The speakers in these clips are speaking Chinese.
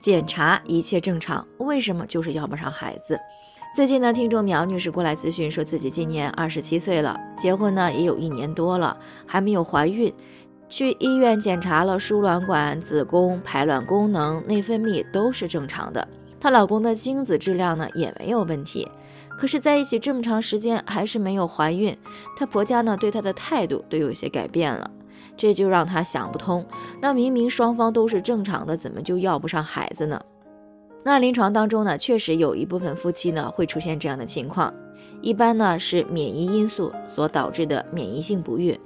检查一切正常，为什么就是要不上孩子？最近呢，听众苗女士过来咨询，说自己今年二十七岁了，结婚呢也有一年多了，还没有怀孕。去医院检查了输卵管、子宫、排卵功能、内分泌都是正常的，她老公的精子质量呢也没有问题，可是在一起这么长时间还是没有怀孕，她婆家呢对她的态度都有些改变了，这就让她想不通，那明明双方都是正常的，怎么就要不上孩子呢？那临床当中呢，确实有一部分夫妻呢会出现这样的情况，一般呢是免疫因素所导致的免疫性不孕。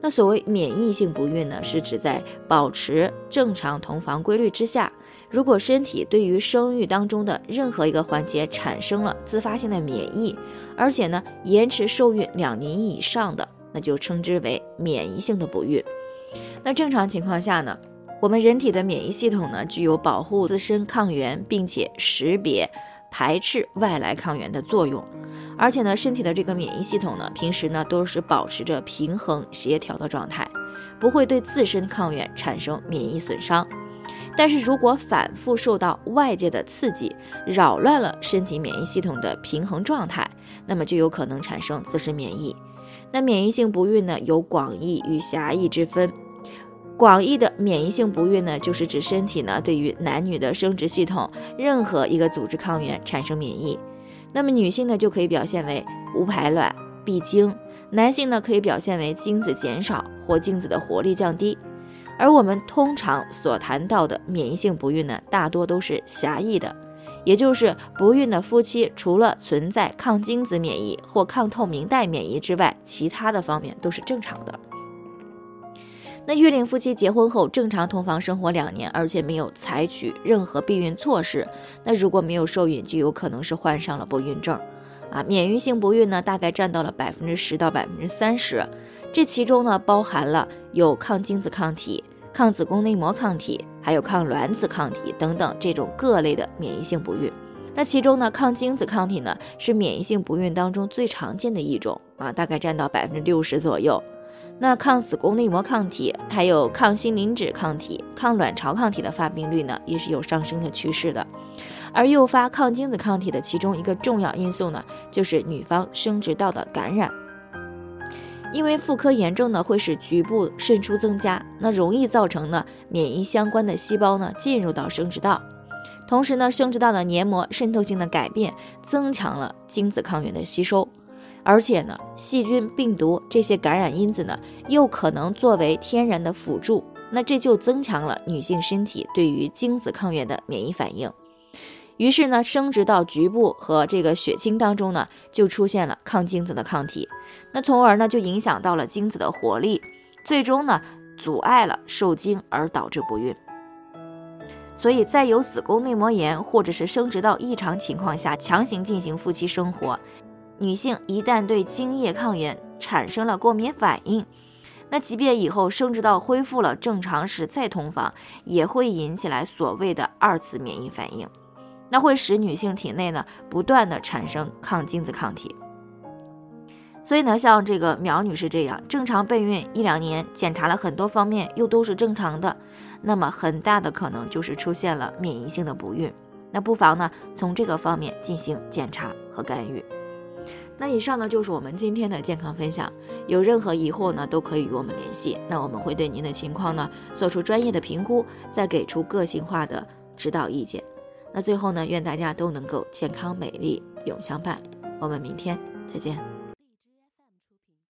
那所谓免疫性不孕呢，是指在保持正常同房规律之下，如果身体对于生育当中的任何一个环节产生了自发性的免疫，而且呢延迟受孕两年以上的，那就称之为免疫性的不育。那正常情况下呢，我们人体的免疫系统呢具有保护自身抗原，并且识别。排斥外来抗原的作用，而且呢，身体的这个免疫系统呢，平时呢都是保持着平衡协调的状态，不会对自身抗原产生免疫损伤。但是如果反复受到外界的刺激，扰乱了身体免疫系统的平衡状态，那么就有可能产生自身免疫。那免疫性不孕呢，有广义与狭义之分。广义的免疫性不孕呢，就是指身体呢对于男女的生殖系统任何一个组织抗原产生免疫。那么女性呢就可以表现为无排卵、闭经；男性呢可以表现为精子减少或精子的活力降低。而我们通常所谈到的免疫性不孕呢，大多都是狭义的，也就是不孕的夫妻除了存在抗精子免疫或抗透明带免疫之外，其他的方面都是正常的。那育龄夫妻结婚后正常同房生活两年，而且没有采取任何避孕措施，那如果没有受孕，就有可能是患上了不孕症，啊，免疫性不孕呢，大概占到了百分之十到百分之三十，这其中呢包含了有抗精子抗体、抗子宫内膜抗体，还有抗卵子抗体等等这种各类的免疫性不孕。那其中呢，抗精子抗体呢是免疫性不孕当中最常见的一种，啊，大概占到百分之六十左右。那抗子宫内膜抗体，还有抗心磷脂抗体、抗卵巢抗体的发病率呢，也是有上升的趋势的。而诱发抗精子抗体的其中一个重要因素呢，就是女方生殖道的感染。因为妇科炎症呢，会使局部渗出增加，那容易造成呢免疫相关的细胞呢进入到生殖道，同时呢生殖道的黏膜渗透性的改变，增强了精子抗原的吸收。而且呢，细菌、病毒这些感染因子呢，又可能作为天然的辅助，那这就增强了女性身体对于精子抗原的免疫反应。于是呢，生殖道局部和这个血清当中呢，就出现了抗精子的抗体，那从而呢，就影响到了精子的活力，最终呢，阻碍了受精而导致不孕。所以在有子宫内膜炎或者是生殖道异常情况下，强行进行夫妻生活。女性一旦对精液抗原产生了过敏反应，那即便以后生殖道恢复了正常时再同房，也会引起来所谓的二次免疫反应，那会使女性体内呢不断的产生抗精子抗体。所以呢，像这个苗女士这样正常备孕一两年，检查了很多方面又都是正常的，那么很大的可能就是出现了免疫性的不孕。那不妨呢从这个方面进行检查和干预。那以上呢就是我们今天的健康分享，有任何疑惑呢都可以与我们联系，那我们会对您的情况呢做出专业的评估，再给出个性化的指导意见。那最后呢，愿大家都能够健康美丽永相伴，我们明天再见。